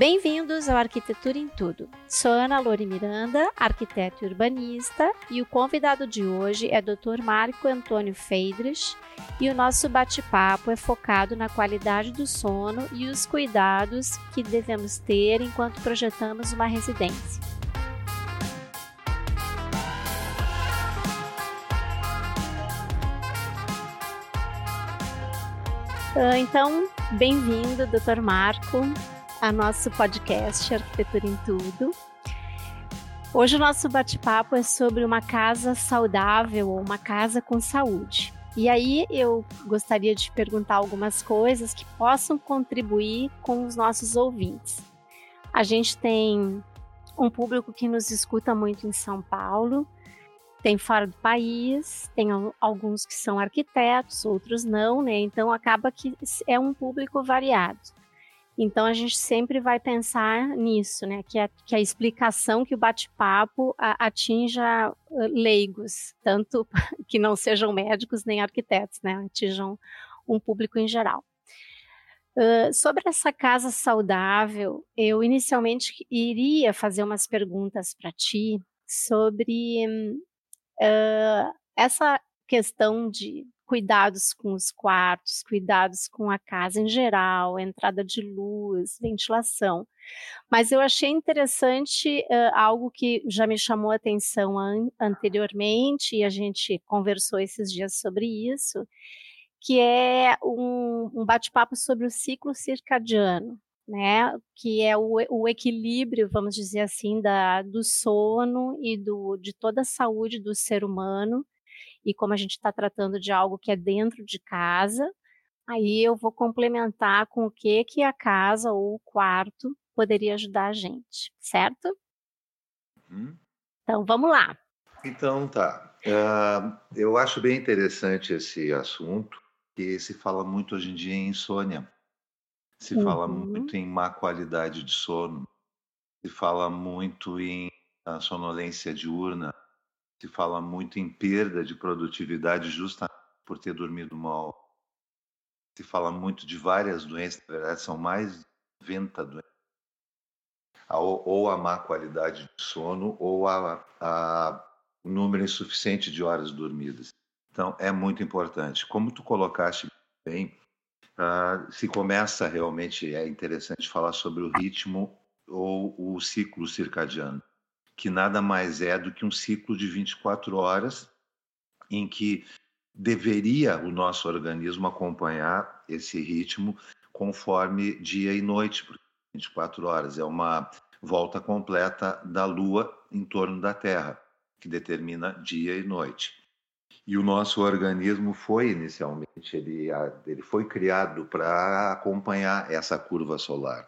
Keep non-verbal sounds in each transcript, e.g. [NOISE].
Bem-vindos ao Arquitetura em Tudo. Sou Ana Lore Miranda, arquiteta e urbanista, e o convidado de hoje é Dr. Marco Antônio Feidrich, e o nosso bate-papo é focado na qualidade do sono e os cuidados que devemos ter enquanto projetamos uma residência. Ah, então, bem-vindo, Dr. Marco a nosso podcast Arquitetura em Tudo. Hoje o nosso bate-papo é sobre uma casa saudável ou uma casa com saúde. E aí eu gostaria de perguntar algumas coisas que possam contribuir com os nossos ouvintes. A gente tem um público que nos escuta muito em São Paulo, tem fora do país, tem alguns que são arquitetos, outros não, né? Então acaba que é um público variado. Então a gente sempre vai pensar nisso, né? Que a, que a explicação, que o bate-papo atinja leigos, tanto [LAUGHS] que não sejam médicos nem arquitetos, né? Atinjam um público em geral. Uh, sobre essa casa saudável, eu inicialmente iria fazer umas perguntas para ti sobre uh, essa questão de cuidados com os quartos, cuidados com a casa em geral, entrada de luz, ventilação. Mas eu achei interessante uh, algo que já me chamou a atenção an anteriormente, e a gente conversou esses dias sobre isso, que é um, um bate-papo sobre o ciclo circadiano. Né, que é o, o, equilíbrio, vamos dizer assim, da, do sono e do, de toda a saúde do ser humano, e como a gente está tratando de algo que é dentro de casa, aí eu vou complementar com o que que a casa ou o quarto poderia ajudar a gente, certo? Hum. Então vamos lá. Então tá. Uh, eu acho bem interessante esse assunto, que se fala muito hoje em dia em insônia, se uhum. fala muito em má qualidade de sono, se fala muito em sonolência diurna, se fala muito em perda de produtividade justamente por ter dormido mal. Se fala muito de várias doenças, na verdade são mais de 90 doenças. Ou a má qualidade de sono ou a, a número insuficiente de horas dormidas. Então, é muito importante. Como tu colocaste bem, uh, se começa realmente, é interessante falar sobre o ritmo ou o ciclo circadiano que nada mais é do que um ciclo de 24 horas em que deveria o nosso organismo acompanhar esse ritmo conforme dia e noite, porque 24 horas é uma volta completa da Lua em torno da Terra, que determina dia e noite. E o nosso organismo foi inicialmente, ele, ele foi criado para acompanhar essa curva solar.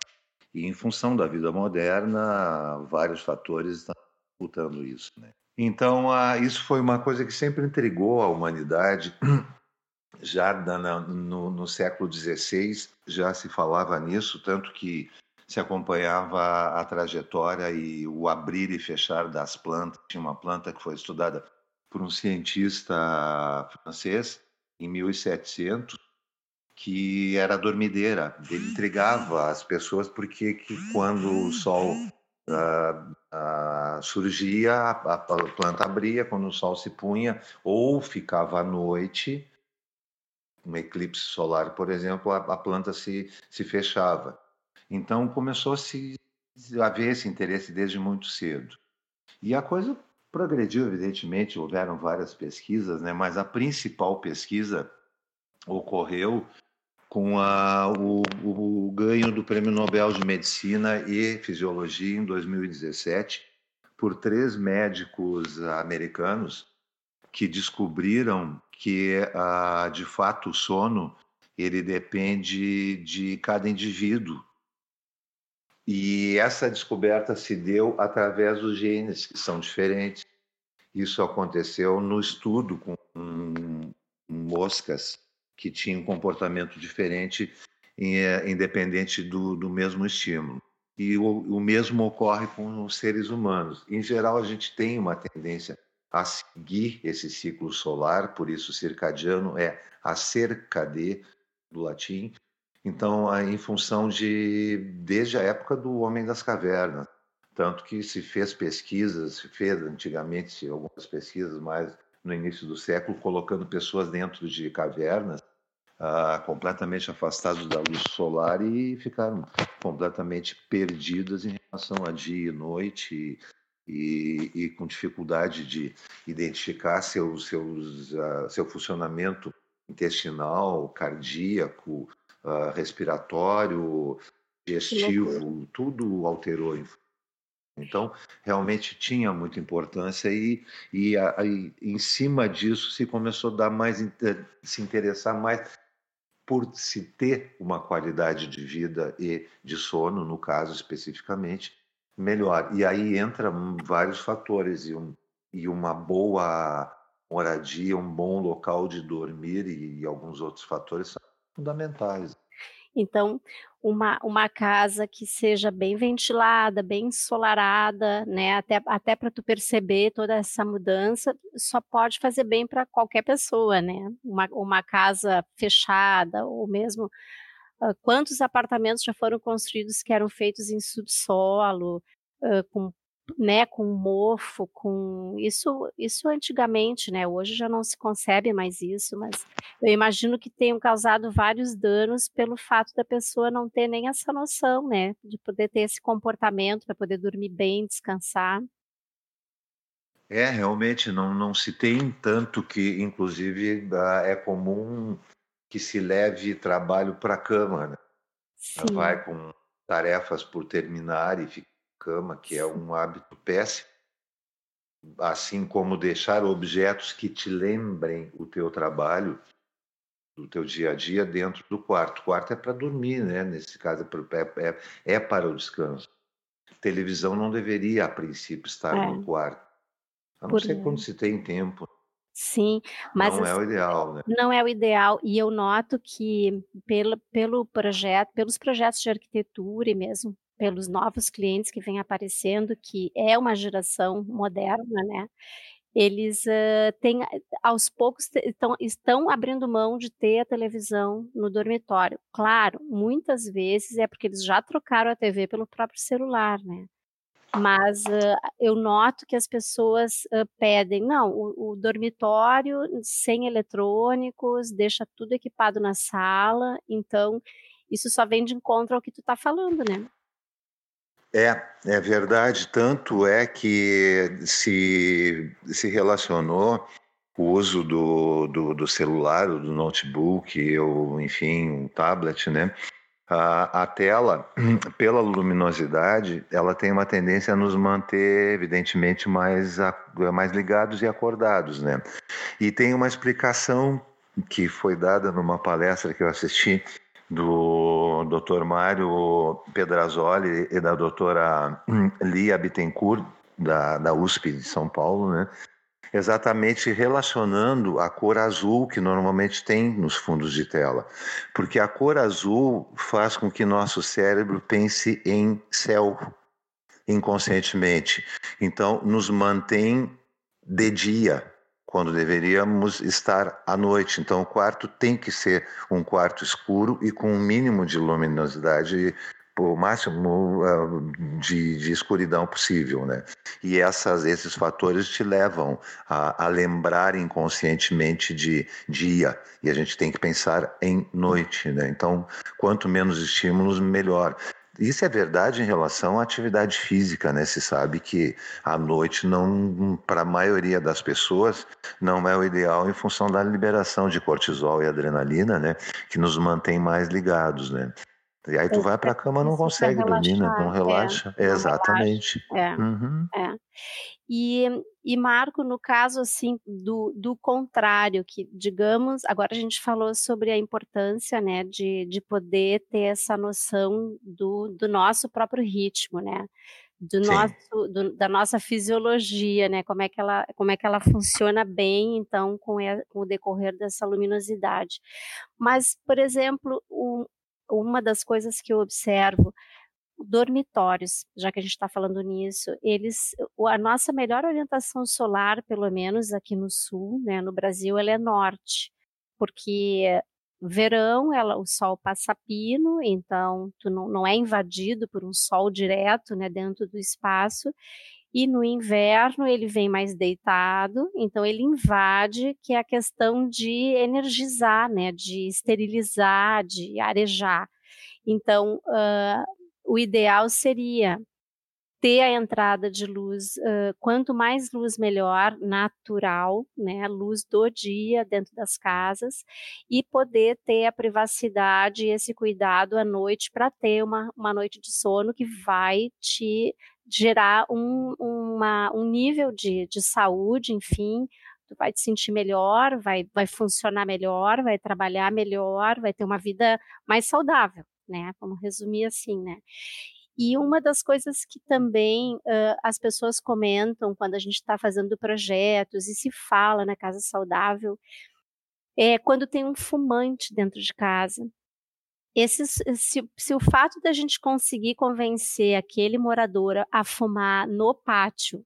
E em função da vida moderna, vários fatores estão disputando isso. Né? Então, isso foi uma coisa que sempre intrigou a humanidade. [CLEARS THROAT] Já no, no século XVI já se falava nisso, tanto que se acompanhava a trajetória e o abrir e fechar das plantas. Tinha uma planta que foi estudada por um cientista francês em 1700 que era dormideira. Ele intrigava as pessoas porque que quando o sol uh, uh, surgia, a, a, planta abria quando o sol se punha, ou ficava à noite, um eclipse solar, por exemplo, a, a planta se, se fechava. Então começou a se haver esse interesse desde muito cedo. E a coisa progrediu, evidentemente, houveram várias pesquisas, né? mas a principal pesquisa ocorreu com a, o, o, ganho do Prêmio Nobel de Medicina e Fisiologia em 2017 por três médicos americanos que descobriram que, ah, de fato, o sono ele depende de cada indivíduo. E essa descoberta se deu através dos genes, que são diferentes. Isso aconteceu no estudo com moscas que tinha um comportamento diferente, eh, independente do, do mesmo estímulo. E o, o mesmo ocorre com os seres humanos. Em geral, a gente tem uma tendência a seguir esse ciclo solar, por isso circadiano é acerca de do latim, Então, em função de desde a época do homem das cavernas, tanto que se fez pesquisas, se fez antigamente algumas pesquisas mais no início do século, colocando pessoas dentro de cavernas, ah, completamente afastados da luz solar e ficaram completamente perdidas em relação a dia e noite e, e, e com dificuldade de identificar seu, seus, uh, seu funcionamento intestinal, cardíaco, uh, respiratório, digestivo, tudo alterou. Então, realmente tinha muita importância e, e, e, em cima disso se começou a dar mais, se interessar mais por se ter uma qualidade de vida e de sono, no caso especificamente, melhor. E aí entra vários fatores e, um, e uma boa moradia, um bom local de dormir e, e alguns outros fatores são fundamentais. Então, uma, uma casa que seja bem ventilada, bem ensolarada, né? Até, até para tu perceber toda essa mudança, só pode fazer bem para qualquer pessoa, né? Uma, uma casa fechada, ou mesmo uh, quantos apartamentos já foram construídos que eram feitos em subsolo, uh, com né, com mofo, com isso, isso antigamente, né? Hoje já não se concebe mais isso, mas eu imagino que tenham causado vários danos pelo fato da pessoa não ter nem essa noção, né, de poder ter esse comportamento para poder dormir bem, descansar. É, realmente não, não se tem tanto que, inclusive, é comum que se leve trabalho para a cama, né? Sim. Vai com tarefas por terminar e fica cama, que é um hábito péssimo, assim como deixar objetos que te lembrem o teu trabalho, do teu dia a dia dentro do quarto. O quarto é para dormir, né? Nesse caso é, é, é, para o descanso. Televisão não deveria, a princípio, estar é. no quarto. A não Por... ser quando se tem tempo. Sim, mas não é o ideal, né? Não é o ideal e eu noto que pelo, pelo projeto, pelos projetos de arquitetura e mesmo pelos novos clientes que vêm aparecendo, que é uma geração moderna, né? Eles uh, têm, aos poucos, estão, estão abrindo mão de ter a televisão no dormitório. Claro, muitas vezes é porque eles já trocaram a TV pelo próprio celular, né? Mas uh, eu noto que as pessoas uh, pedem, não, o, o, dormitório sem eletrônicos, deixa tudo equipado na sala, então isso só vem de encontro ao que tu está falando, né? É, é verdade. Tanto é que se, se relacionou o uso do, do, do celular, do notebook, ou enfim, um tablet, né? A, a, tela, [CLEARS THROAT] pela luminosidade, ela tem uma tendência a nos manter, evidentemente, mais, mais ligados e acordados, né? E tem uma explicação que foi dada numa palestra que eu assisti do Dr. Mário Pedrazoli e da doutora Lia Bittencourt, da, da USP de São Paulo, né? exatamente relacionando a cor azul que normalmente tem nos fundos de tela, porque a cor azul faz com que nosso cérebro pense em céu inconscientemente. Então, nos mantém de dia, quando deveríamos estar à noite. Então, o quarto tem que ser um quarto escuro e com um mínimo de luminosidade, o máximo uh, de, de, escuridão possível, né? E essas, esses fatores te levam a, a lembrar inconscientemente de dia e a gente tem que pensar em noite, né? Então, quanto menos estímulos, melhor. Isso é verdade em relação à atividade física, né? Se sabe que à noite não, para a maioria das pessoas, não é o ideal em função da liberação de cortisol e adrenalina, né? Que nos mantém mais ligados, né? E aí tu vai para a cama não consegue dormir, né? Não relaxa. É, exatamente. É, uhum. é. E, e Marco, no caso assim do, do contrário, que digamos, agora a gente falou sobre a importância, né, de, de poder ter essa noção do, do nosso próprio ritmo, né? do nosso do, da nossa fisiologia, né? Como é que ela como é que ela funciona bem então com, com o decorrer dessa luminosidade. Mas, por exemplo, um, uma das coisas que eu observo, dormitórios, já que a gente está falando nisso, eles, a nossa melhor orientação solar, pelo menos aqui no sul, né, no Brasil, ela é norte, porque verão, ela, o sol passa pino, então tu não, não é invadido por um sol direto, né, dentro do espaço. E no inverno ele vem mais deitado, então ele invade, que é a questão de energizar, né, de esterilizar, de arejar. Então, uh, o ideal seria ter a entrada de luz, uh, quanto mais luz melhor, natural, né, luz do dia dentro das casas, e poder ter a privacidade e esse cuidado à noite para ter uma, uma noite de sono que vai te gerar um, uma, um nível de, de saúde, enfim, tu vai te sentir melhor, vai, vai funcionar melhor, vai trabalhar melhor, vai ter uma vida mais saudável, né? Vamos resumir assim, né? E uma das coisas que também uh, as pessoas comentam quando a gente está fazendo projetos e se fala na casa saudável é quando tem um fumante dentro de casa. Esse, se, se, o fato da gente conseguir convencer aquele morador a fumar no pátio,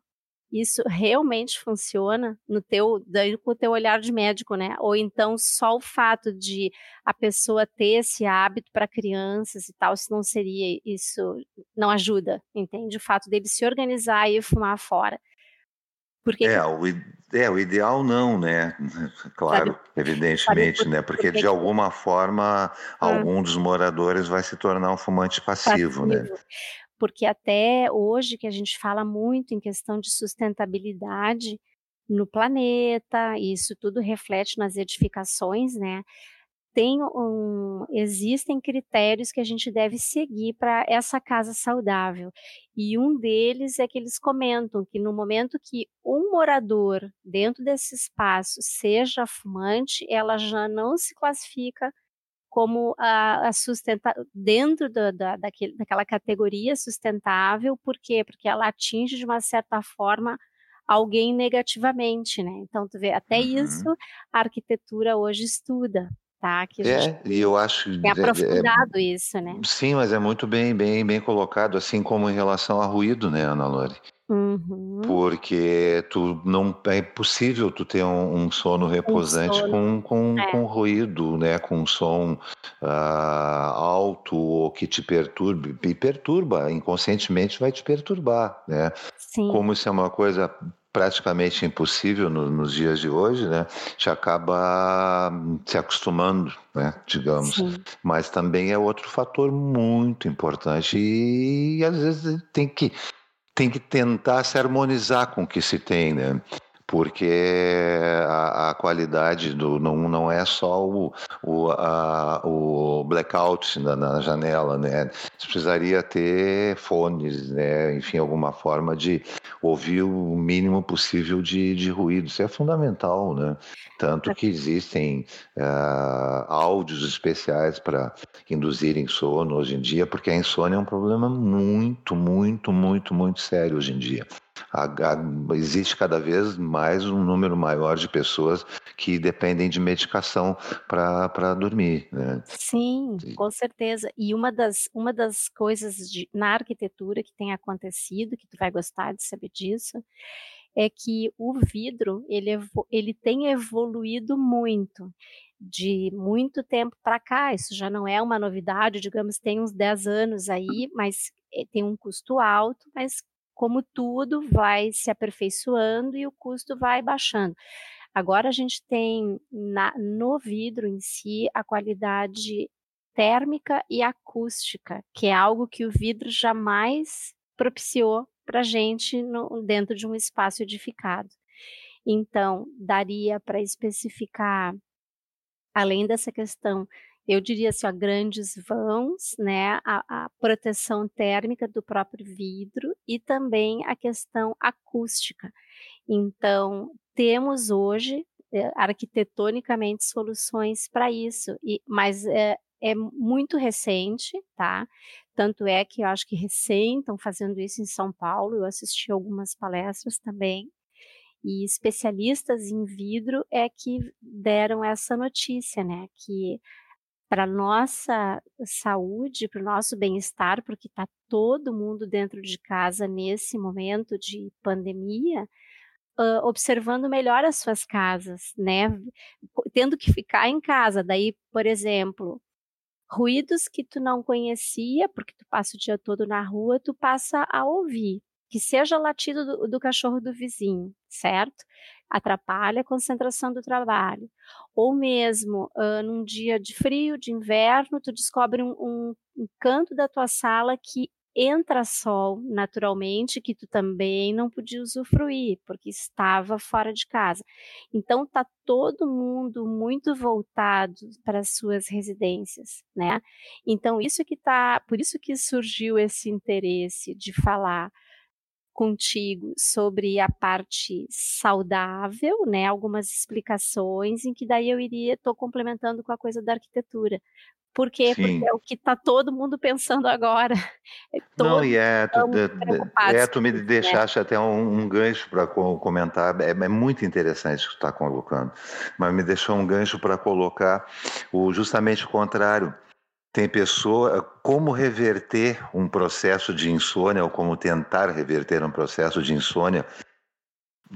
isso realmente funciona no teu, daí com o teu olhar de médico, né? Ou então só o fato de a pessoa ter esse hábito para crianças e tal, se não seria isso, não ajuda, entende? O fato dele se organizar e fumar fora. Porque é, o, é, o ideal não, né? [LAUGHS] Claro, sabe, evidentemente, sabe né? Porque, porque de alguma forma hum. algum dos moradores vai se tornar um fumante passivo, passivo. né? Porque até hoje que a gente fala muito em questão de sustentabilidade no planeta, isso tudo reflete nas edificações, né? Tem um, existem critérios que a gente deve seguir para essa casa saudável. E um deles é que eles comentam que no momento que um morador dentro desse espaço seja fumante, ela já não se classifica como a, a sustenta dentro da, da, daquele, daquela categoria sustentável, por quê? Porque ela atinge de uma certa forma alguém negativamente, né? Então, tu vê, até uhum. isso a arquitetura hoje estuda tá? Que é, e eu acho é aprofundado é, isso, né? Sim, mas é muito bem, bem, bem colocado, assim como em relação a ruído, né, Ana Lore? Uhum. Porque tu não é impossível tu ter um, um sono reposante um sono. com, com, é. com ruído, né? Com som uh, alto ou que te perturbe. E perturba, inconscientemente vai te perturbar, né? Sim. Como isso é uma coisa praticamente impossível no, nos dias de hoje, né? Já acaba se acostumando, né? Digamos. Sim. Mas também é outro fator muito importante e, e às vezes tem que tem que tentar se harmonizar com o que se tem, né? Porque a, a, qualidade do não, não é só o, o, a, o blackout na, na, janela, né? Você precisaria ter fones, né? Enfim, alguma forma de ouvir o mínimo possível de, de ruído. Isso é fundamental, né? Tanto que existem uh, áudios especiais para induzirem sono hoje em dia, porque a insônia é um problema muito, muito, muito, muito sério hoje em dia a, a, existe cada vez mais um número maior de pessoas que dependem de medicação para dormir. Né? Sim, com certeza. E uma das, uma das coisas de, na arquitetura que tem acontecido, que tu vai gostar de saber disso, é que o vidro ele, ele tem evoluído muito de muito tempo para cá, isso já não é uma novidade, digamos, tem uns 10 anos aí, mas eh, tem um custo alto, mas como tudo, vai se aperfeiçoando e o custo vai baixando. Agora a gente tem na, no vidro em si a qualidade térmica e acústica, que é algo que o vidro jamais propiciou para a gente no, dentro de um espaço edificado. Então, daria para especificar, além dessa questão eu diria assim, ó, grandes vãos, né, a, a, proteção térmica do próprio vidro e também a questão acústica. Então, temos hoje, é, arquitetonicamente, soluções para isso, e, mas é, é muito recente, tá? Tanto é que eu acho que recém estão fazendo isso em São Paulo, eu assisti algumas palestras também, e especialistas em vidro é que deram essa notícia, né? Que para nossa saúde, para o nosso bem-estar, porque está todo mundo dentro de casa nesse momento de pandemia, uh, observando melhor as suas casas, né? Tendo que ficar em casa. Daí, por exemplo, ruídos que tu não conhecia, porque tu passa o dia todo na rua, tu passa a ouvir. Que seja latido do, do cachorro do vizinho, certo? Atrapalha a concentração do trabalho. Ou mesmo, uh, num dia de frio, de inverno, tu descobre um, um, um canto da tua sala que entra sol naturalmente que tu também não podia usufruir porque estava fora de casa. Então tá todo mundo muito voltado para as suas residências, né? Então isso que tá, por isso que surgiu esse interesse de falar contigo sobre a parte saudável, né? Algumas explicações em que daí eu iria, estou complementando com a coisa da arquitetura, por quê? Sim. Porque é o que está todo mundo pensando agora. [LAUGHS] É Não, e é, tu, é, tu me né? deixaste né? até um, um gancho para comentar, é, é, muito interessante o que tu está colocando, mas me deixou um gancho para colocar o, justamente o contrário. Tem pessoa, como reverter um processo de insônia, ou como tentar reverter um processo de insônia,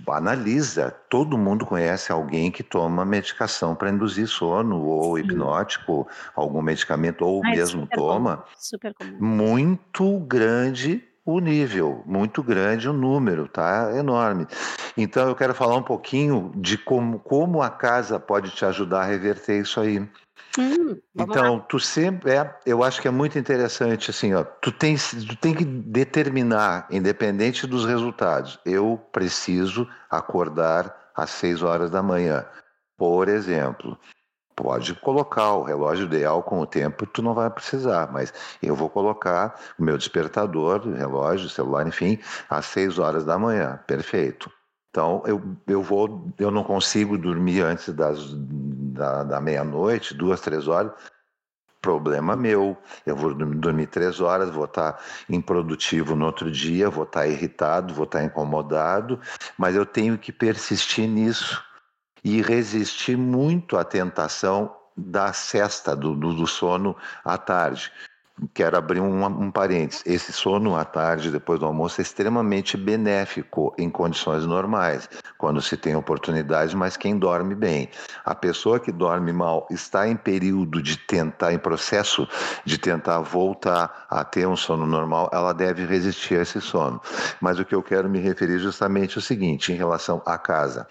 analisa. Todo mundo conhece alguém que toma medicação para induzir sono, ou Sim. hipnótico, algum medicamento, ou ah, mesmo super toma. Comum, super comum. Muito grande o nível, muito grande o número, tá? Enorme. Então eu quero falar um pouquinho de como, como a casa pode te ajudar a reverter isso aí. Hum, então, lá. tu sempre é, eu acho que é muito interessante assim, ó, tu tem, tu tem que determinar, independente dos resultados. Eu preciso acordar às seis horas da manhã, por exemplo. Pode colocar o relógio ideal com o tempo, tu não vai precisar, mas eu vou colocar o meu despertador, relógio, celular, enfim, às seis horas da manhã. Perfeito. Então eu, eu vou, eu não consigo dormir antes das, da, da meia-noite, duas, três horas. Problema meu. Eu vou dormir três horas, vou estar improdutivo no outro dia, vou estar irritado, vou estar incomodado, mas eu tenho que persistir nisso e resistir muito à tentação da cesta, do, do, do sono à tarde quero abrir um, um parênteses. Esse sono à tarde, depois do almoço, é extremamente benéfico em condições normais, quando se tem oportunidade, mas quem dorme bem. A pessoa que dorme mal está em período de tentar, em processo de tentar voltar a ter um sono normal, ela deve resistir a esse sono. Mas o que eu quero me referir justamente é o seguinte, em relação à casa.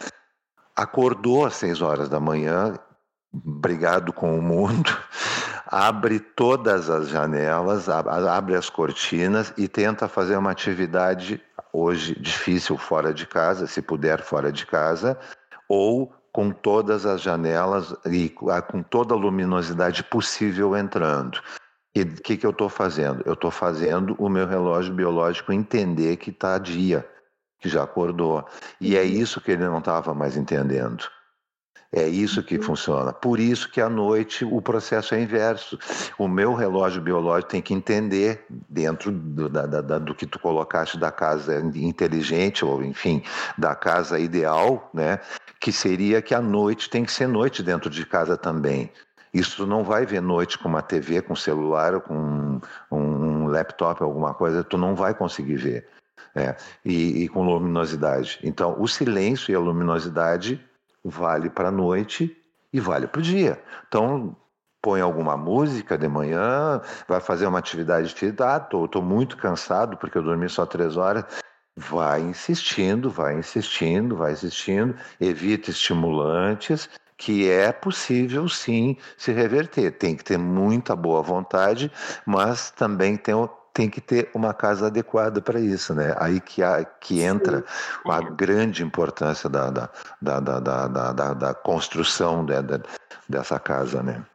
Acordou às seis horas da manhã, brigado com o mundo, abre todas as janelas, abre as cortinas e tenta fazer uma atividade hoje difícil fora de casa, se puder fora de casa, ou com todas as janelas e com toda a luminosidade possível entrando. E o que, que eu estou fazendo? Eu estou fazendo o meu relógio biológico entender que está dia, que já acordou. E é uhum. isso que ele não estava mais entendendo. É isso que uhum. funciona. Por isso que à noite o processo é inverso. O meu relógio biológico tem que entender, dentro do, da, da, do que tu colocaste da casa inteligente, ou enfim, da casa ideal, né? que seria que a noite tem que ser noite dentro de casa também. Isso não vai ver noite com uma TV, com celular, com um, um laptop, alguma coisa, tu não vai conseguir ver. É, e, e, com luminosidade. Então, o silêncio e a luminosidade vale para a noite e vale para o dia. Então, põe alguma música de manhã, vai fazer uma atividade física, ah, tô, tô muito cansado porque eu dormi só três horas. Vai insistindo, vai insistindo, vai insistindo, evita estimulantes, que é possível sim se reverter. Tem que ter muita boa vontade, mas também tem tem que ter uma casa adequada para isso, né? Aí que, há, que entra a grande importância da, da, da, da, da, da, da construção de, de, dessa casa, né?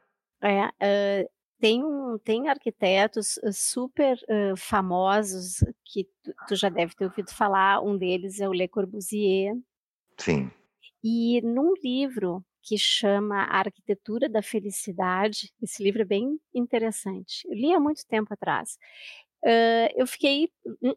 É, uh, tem, um, tem arquitetos super uh, famosos que tu, tu, já deve ter ouvido falar, um deles é o Le Corbusier. Sim. E num livro que chama A Arquitetura da Felicidade, esse livro é bem interessante. Eu li há muito tempo atrás. Uh, eu fiquei hum,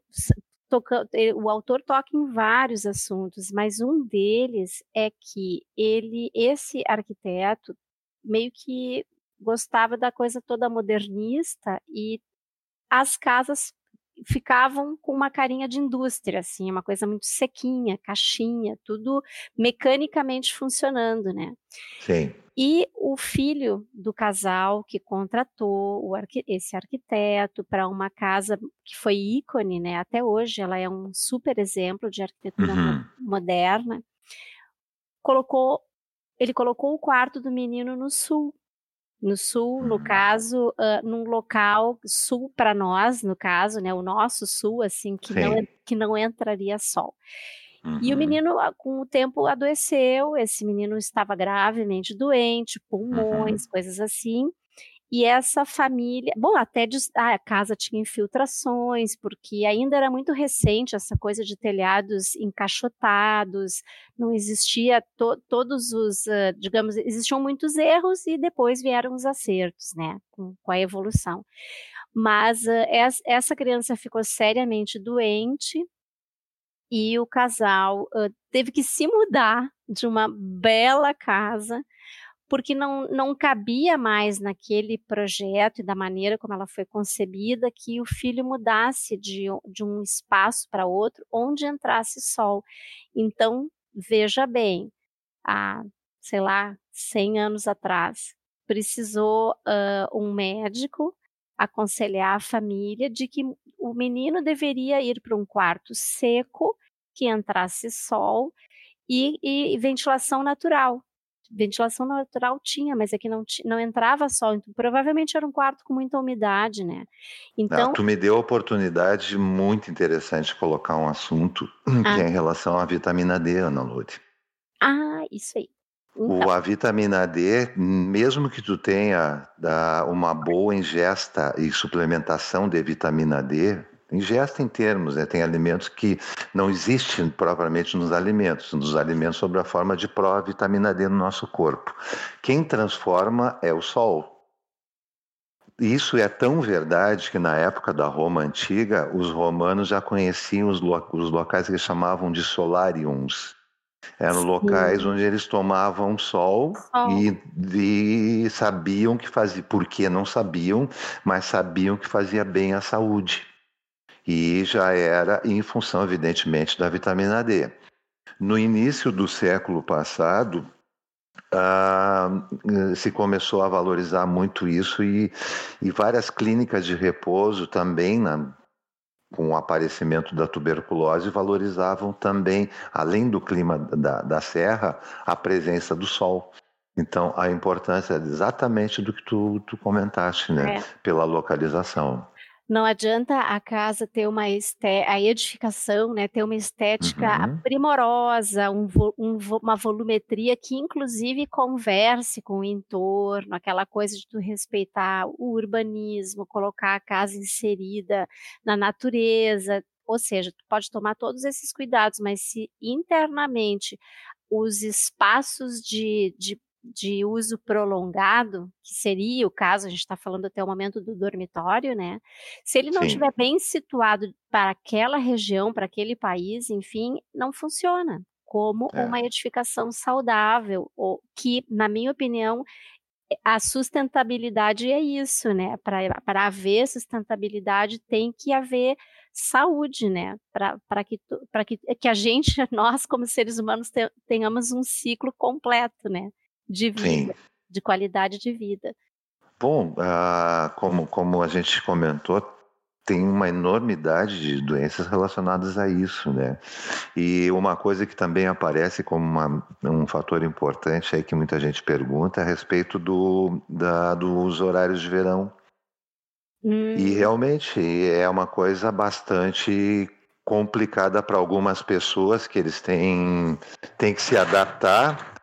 tocando, o autor toca em vários assuntos, mas um deles é que ele, esse arquiteto, meio que gostava da coisa toda modernista e as casas ficavam com uma carinha de indústria, assim, uma coisa muito sequinha, caixinha, tudo mecanicamente funcionando, né? Sim. E o filho do casal que contratou arqu esse arquiteto para uma casa que foi ícone, né? Até hoje ela é um super exemplo de arquitetura uhum. moderna. Colocou, ele colocou o quarto do menino no sul, no sul, no uhum. caso, uh, num local sul para nós, no caso, né, o nosso sul, assim, que, não, que não entraria sol. Uhum. E o uhum. menino, ah, com o tempo, adoeceu. Esse menino estava gravemente doente, pulmões, uhum. coisas assim. E essa família, bom, até ah, a casa tinha infiltrações, porque ainda era muito recente essa coisa de telhados encaixotados, não existia to, todos os, uh, digamos, existiam muitos erros e depois vieram os acertos, né, com, com a evolução. Mas uh, essa criança ficou seriamente doente e o casal uh, teve que se mudar de uma bela casa porque não, não cabia mais naquele projeto e da maneira como ela foi concebida que o filho mudasse de, de um espaço para outro onde entrasse sol. Então, veja bem, há, sei lá, 100 anos atrás, precisou uh, um médico aconselhar a família de que o menino deveria ir para um quarto seco, que entrasse sol e, e ventilação natural, ventilação natural tinha, mas é que não, não entrava sol, então provavelmente era um quarto com muita umidade, né? Então... Não, tu me deu a oportunidade muito interessante de colocar um assunto ah. [CLEARS THROAT] que é em relação à vitamina D, Ana Lúcia. Ah, isso aí. Então. O, a vitamina D, mesmo que tu tenha da, uma boa ingesta e suplementação de vitamina D, ingesta em termos, né? tem alimentos que não existem propriamente nos alimentos, nos alimentos sob a forma de pró-vitamina D no nosso corpo. Quem transforma é o sol. Isso é tão verdade que na época da Roma antiga, os romanos já conheciam os, lo os locais que chamavam de solariums. Eram Sim. locais onde eles tomavam sol, sol. E, e, sabiam que fazia, porque não sabiam, mas sabiam que fazia bem à saúde e já era em função, evidentemente, da vitamina D. No início do século passado, ah, se começou a valorizar muito isso e, e várias clínicas de repouso também, na, com o aparecimento da tuberculose, valorizavam também, além do clima da, da serra, a presença do sol. Então, a importância é exatamente do que tu, tu comentaste, né? É. Pela localização. Não adianta a casa ter uma a edificação, né, ter uma estética uhum. primorosa, um, um, uma volumetria que inclusive converse com o entorno, aquela coisa de tu respeitar o urbanismo, colocar a casa inserida na natureza, ou seja, tu pode tomar todos esses cuidados, mas se internamente os espaços de, de de uso prolongado, que seria o caso, a gente está falando até o momento do dormitório, né? Se ele não Sim. estiver bem situado para aquela região, para aquele país, enfim, não funciona como é. uma edificação saudável, ou que, na minha opinião, a sustentabilidade é isso, né? Para haver sustentabilidade tem que haver saúde, né? Para que, que, que a gente, [LAUGHS] nós como seres humanos, tenhamos um ciclo completo, né? De vida, Sim. de qualidade de vida. Bom, uh, como, como a gente comentou, tem uma enormidade de doenças relacionadas a isso, né? E uma coisa que também aparece como uma, um fator importante aí que muita gente pergunta é a respeito do, da, dos horários de verão. Hum. E realmente é uma coisa bastante complicada para algumas pessoas que eles têm, têm que se adaptar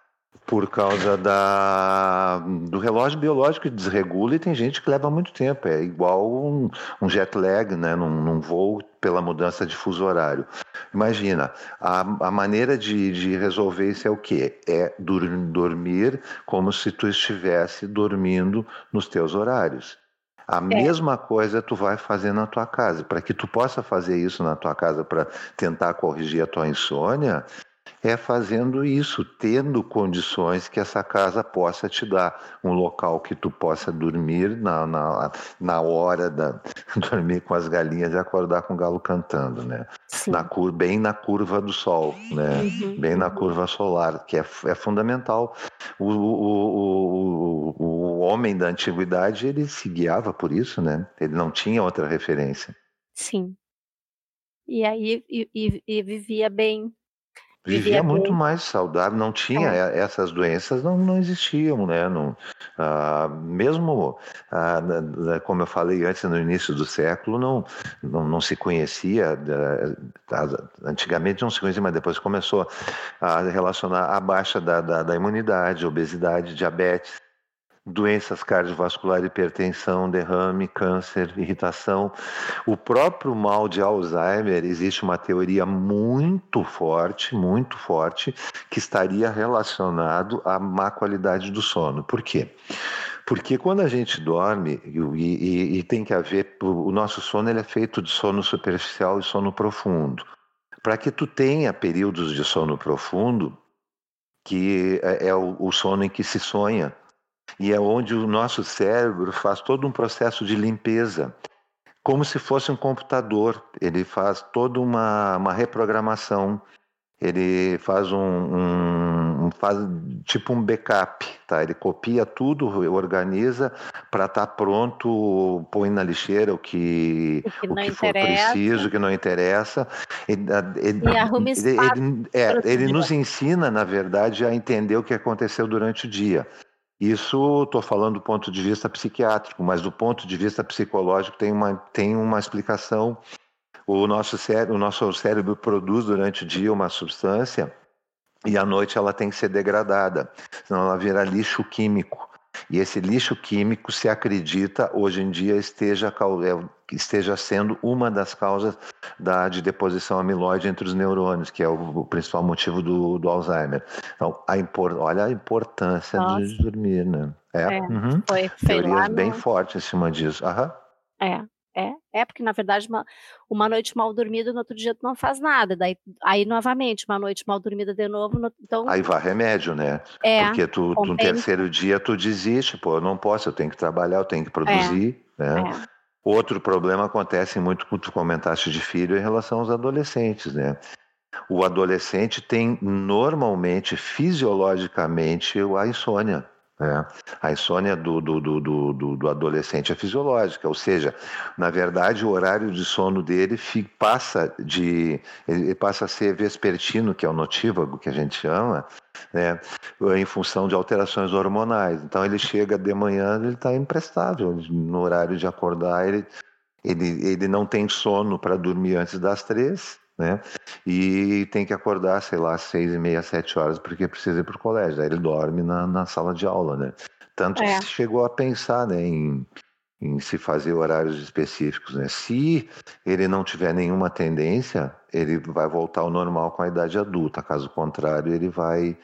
por causa da, do relógio biológico que desregula e tem gente que leva muito tempo. É igual um, um jet lag né, num, num, voo pela mudança de fuso horário. Imagina, a, a maneira de, de resolver isso é o quê? É dur, dormir como se tu estivesse dormindo nos teus horários. A é. mesma coisa tu vai fazer na tua casa. Para que tu possa fazer isso na tua casa para tentar corrigir a tua insônia, é fazendo isso, tendo condições que essa casa possa te dar um local que tu possa dormir na, na, na hora da [LAUGHS] dormir com as galinhas e acordar com o galo cantando, né? Na cur, bem na curva do sol, né? Uhum, bem na curva solar, que é, é fundamental. O, o, o, o homem da antiguidade ele se guiava por isso, né? Ele não tinha outra referência. Sim. E aí e, e, e vivia bem Vivia muito mais saudável, não tinha é. essas doenças, não, não existiam, né? Não, ah, mesmo, ah, como eu falei antes, no início do século, não, não, não se conhecia, antigamente não se conhecia, mas depois começou a relacionar a baixa da, da, da imunidade, obesidade, diabetes, doenças cardiovasculares, hipertensão, derrame, câncer, irritação. O próprio mal de Alzheimer, existe uma teoria muito forte, muito forte, que estaria relacionado à má qualidade do sono. Por quê? Porque quando a gente dorme, e, e, e tem que haver, o nosso sono ele é feito de sono superficial e sono profundo. Para que tu tenha períodos de sono profundo, que é, é o, o sono em que se sonha, e é onde o nosso cérebro faz todo um processo de limpeza, como se fosse um computador. Ele faz toda uma, uma reprogramação, ele faz um, um, faz tipo um backup, tá? Ele copia tudo, organiza para estar tá pronto, põe na lixeira o que, o que, o que for preciso, o que não interessa. Ele, ele, e arruma ele, ele, é, ele nos ensina, na verdade, a entender o que aconteceu durante o dia. Isso estou falando do ponto de vista psiquiátrico, mas do ponto de vista psicológico tem uma, tem uma explicação. O nosso, cérebro, o nosso cérebro produz durante o dia uma substância e à noite ela tem que ser degradada, senão ela vira lixo químico. E esse lixo químico se acredita hoje em dia esteja, é, esteja sendo uma das causas da, de deposição amiloide entre os neurônios, que é o, principal motivo do, do Alzheimer. Então, a olha a importância Nossa. de dormir, né? É, é uhum. foi, foi Teorias bem no... fortes em cima disso. Aham. É, é, é porque na verdade uma, uma noite mal dormida no outro dia tu não faz nada, daí aí novamente uma noite mal dormida de novo, no, então aí vai remédio, né? É, porque tu, no terceiro dia tu desiste, pô, eu não posso, eu tenho que trabalhar, eu tenho que produzir, é, né? É. Outro problema acontece muito quando tu comentaste de filho em relação aos adolescentes, né? O adolescente tem normalmente, fisiologicamente, a insônia. É. A insônia do, do, do, do, do adolescente é fisiológica, ou seja, na verdade o horário de sono dele passa de ele passa a ser vespertino, que é o notívago que a gente chama, né, em função de alterações hormonais. Então ele chega de manhã, ele está imprestável, no horário de acordar ele ele, ele não tem sono para dormir antes das três, né? E tem que acordar, sei lá, seis e meia, sete horas, porque precisa ir para o colégio. Aí ele dorme na, na sala de aula, né? Tanto é. que se chegou a pensar né, em, em se fazer horários específicos, né? Se ele não tiver nenhuma tendência, ele vai voltar ao normal com a idade adulta. Caso contrário, ele vai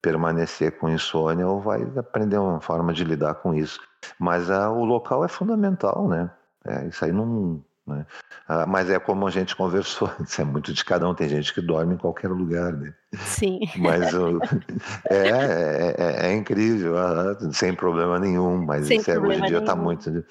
permanecer com insônia ou vai aprender uma forma de lidar com isso. Mas a, o local é fundamental, né? É, isso aí não, né? Ah, mas é como a gente [LAUGHS] conversou, isso é muito de cada um. Tem gente que dorme em qualquer lugar, né? Sim. Mas [LAUGHS] é, é, é, é, incrível, sem problema nenhum. Mas isso é, hoje em dia está muito.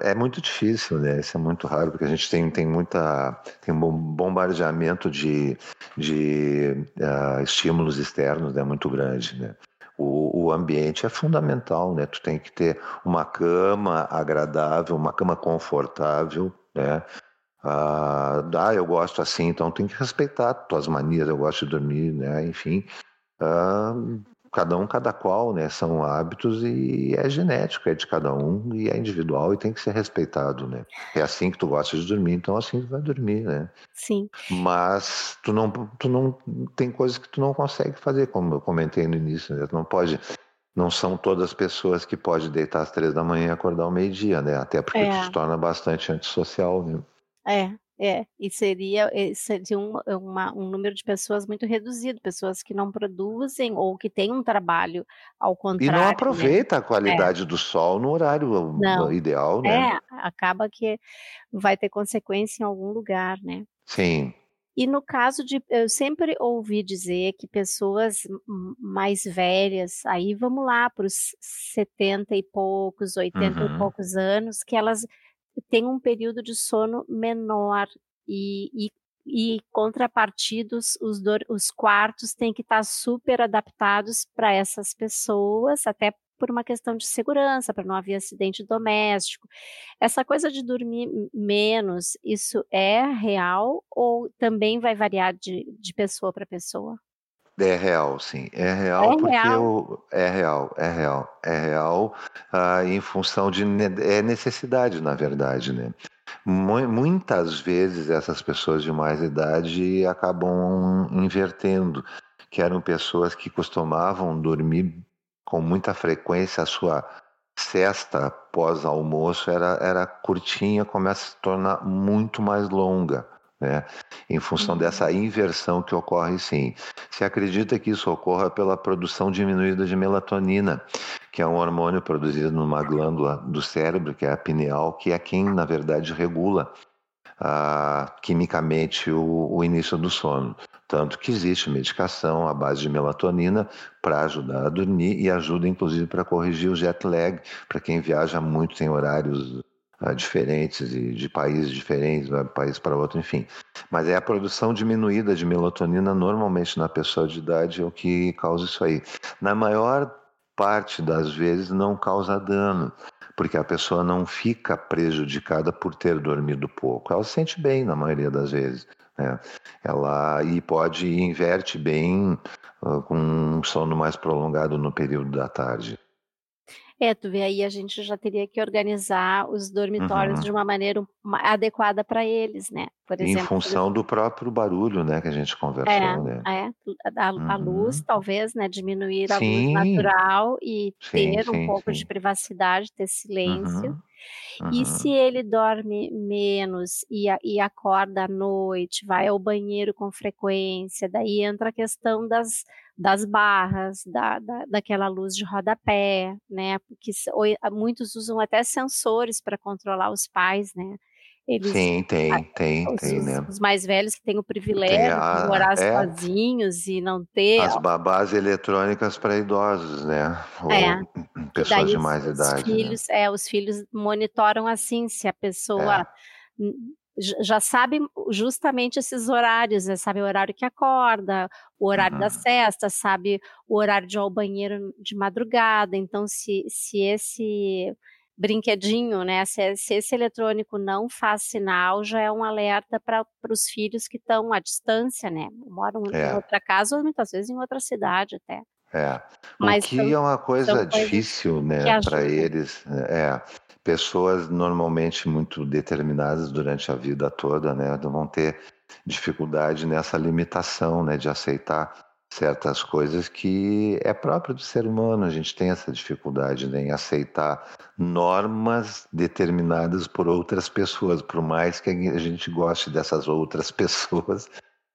É muito difícil, né? Isso é muito raro, porque a gente tem, tem muita. tem um bombardeamento de, de uh, estímulos externos né? muito grande, né? O, o, ambiente é fundamental, né? Tu tem que ter uma cama agradável, uma cama confortável, né? Ah, ah, eu gosto assim, então tem que respeitar tuas manias, eu gosto de dormir, né? Enfim, ah, cada um, cada qual, né? São hábitos e é genético, é de cada um e é individual e tem que ser respeitado, né? É assim que tu gosta de dormir, então assim tu vai dormir, né? Sim. Mas tu não, tu não tem coisas que tu não consegue fazer, como eu comentei no início, né? Tu não pode não são todas as pessoas que podem deitar às três da manhã e acordar ao meio-dia, né? Até porque é. se torna bastante antissocial, né? É, é. E seria, eh, seria um, uma, um número de pessoas muito reduzido, pessoas que não produzem ou que têm um trabalho ao contrário. E não né? aproveita né? a qualidade é. do sol no horário não. ideal, né? É, acaba que vai ter consequência em algum lugar, né? Sim. E no caso de, eu sempre ouvi dizer que pessoas mais velhas, aí vamos lá para os 70 e poucos, 80 uhum. e poucos anos, que elas têm um período de sono menor e, e, e contrapartidos, os, os quartos têm que estar super adaptados para essas pessoas, até por uma questão de segurança, para não haver acidente doméstico. Essa coisa de dormir menos, isso é real ou também vai variar de, de pessoa para pessoa? É real, sim. É real é porque real. Eu, é real, é real, é real ah, em função de é necessidade, na verdade, né? Muitas vezes essas pessoas de mais idade acabam invertendo, que eram pessoas que costumavam dormir com muita frequência a sua cesta pós-almoço era, era curtinha, começa a se tornar muito mais longa. Né? Em função uhum. dessa inversão que ocorre, sim. Se acredita que isso ocorra pela produção diminuída de melatonina, que é um hormônio produzido numa glândula do cérebro, que é a pineal, que é quem, na verdade, regula ah, quimicamente o, o início do sono. Tanto que existe medicação à base de melatonina para ajudar a dormir e ajuda inclusive para corrigir o jet lag, para quem viaja muito, tem horários uh, diferentes e de países diferentes, de um país para outro, enfim. Mas é a produção diminuída de melatonina normalmente na pessoa de idade é o que causa isso aí. Na maior parte das vezes não causa dano, porque a pessoa não fica prejudicada por ter dormido pouco. Ela se sente bem na maioria das vezes. Né? Ela e pode e inverte bem uh, com um sono mais prolongado no período da tarde. É, tu vê aí, a gente já teria que organizar os dormitórios uhum. de uma maneira adequada para eles, né? Por exemplo, em função do próprio barulho, né, que a gente conversou, é, né? É, a, a uhum. luz, talvez, né, diminuir a sim. luz natural e sim, ter um pouco sim. de privacidade, ter silêncio. Uhum. Uhum. E se ele dorme menos e, e acorda à noite, vai ao banheiro com frequência, daí entra a questão das, das barras, da, da, daquela luz de rodapé, né? Porque muitos usam até sensores para controlar os pais, né? Eles, Sim, tem, a, tem, os, tem, né? Os mais velhos que têm o privilégio a, de morar é, sozinhos e não ter. As babás eletrônicas para idosos, né? Ou é. pessoas de mais os, idade. Os né? filhos, né? é, os filhos monitoram assim se a pessoa. É. Já sabe justamente esses horários, né? sabe o horário que acorda, o horário uhum. da cesta, sabe o horário de ir ao banheiro de madrugada. Então, se, se esse brinquedinho, né? Se, se, esse eletrônico não faz sinal, já é um alerta para os filhos que estão à distância, né? Moram é. em outra casa ou muitas vezes em outra cidade até. É. O Mas que são, é uma coisa difícil, né, para eles. É. Pessoas normalmente muito determinadas durante a vida toda, né, vão ter dificuldade nessa limitação, né, de aceitar certas coisas que é próprio do ser humano. A gente tem essa dificuldade né, em aceitar normas determinadas por outras pessoas, por mais que a gente goste dessas outras [LAUGHS] pessoas.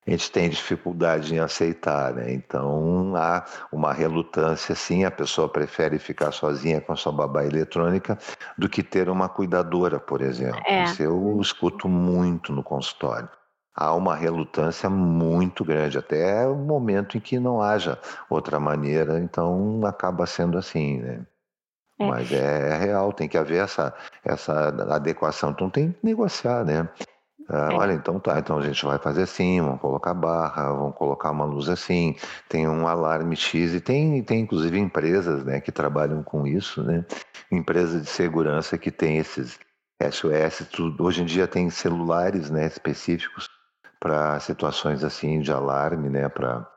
A gente tem dificuldade em aceitar, né? Então há uma relutância, sim. A pessoa prefere ficar sozinha com a sua babá eletrônica do que ter uma cuidadora, por exemplo. É. Isso eu escuto muito no consultório há uma relutância muito grande, até o momento em que não haja outra maneira, então acaba sendo assim, né? É. Mas é, é, real, tem que haver essa, essa adequação, então tem que negociar, né? Ah, é. Olha, então tá, então a gente vai fazer assim, vamos colocar barra, vamos colocar uma luz assim, tem um alarme X e tem, tem inclusive empresas né, que trabalham com isso, né? Empresas de segurança que tem esses SOS, tudo. hoje em dia tem celulares né, específicos para situações assim de alarme, né, para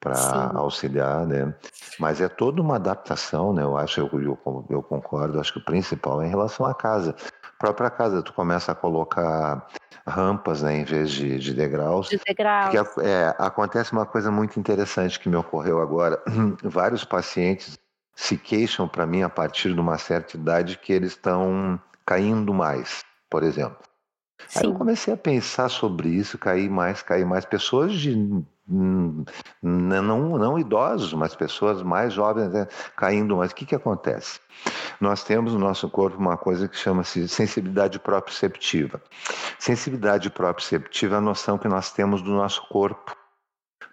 para auxiliar, né? Mas é toda uma adaptação, né? Eu acho, eu, eu, eu concordo. Acho que o principal é em relação à casa, a própria casa. Tu começa a colocar rampas, né, em vez de, de degraus. De degraus. Porque é, acontece uma coisa muito interessante que me ocorreu agora. [CLEARS THROAT] Vários pacientes se queixam para mim a partir de uma certa idade que eles estão caindo mais, por exemplo. Sim. Aí eu comecei a pensar sobre isso, cair mais, cair mais. Pessoas de hum, não, não idosos, mas pessoas mais jovens né, caindo. Mas o que, que acontece? Nós temos no nosso corpo uma coisa que chama-se sensibilidade proprioceptiva. Sensibilidade proprioceptiva é a noção que nós temos do nosso corpo.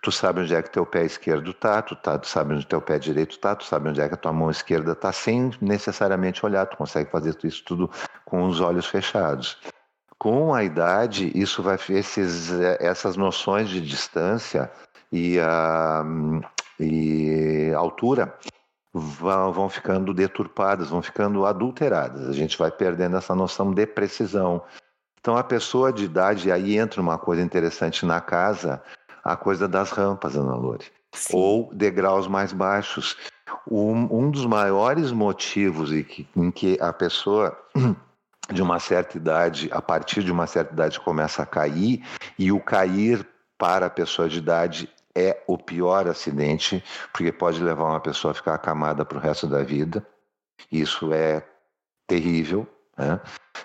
Tu sabe onde é que teu pé esquerdo está, tu, tá, tu sabe onde teu pé direito está, tu sabe onde é que a tua mão esquerda está, sem necessariamente olhar. Tu consegue fazer isso tudo com os olhos fechados. Com a idade, isso vai esses, essas noções de distância e, uh, e altura vão, vão ficando deturpadas, vão ficando adulteradas. A gente vai perdendo essa noção de precisão. Então, a pessoa de idade, aí entra uma coisa interessante na casa, a coisa das rampas, Ana Lore, ou degraus mais baixos. Um, um dos maiores motivos em que, em que a pessoa de uma certa idade, a partir de uma certa idade, começa a cair, e o cair para a pessoa de idade é o pior acidente, porque pode levar uma pessoa a ficar acamada para o resto da vida. Isso é terrível. Né?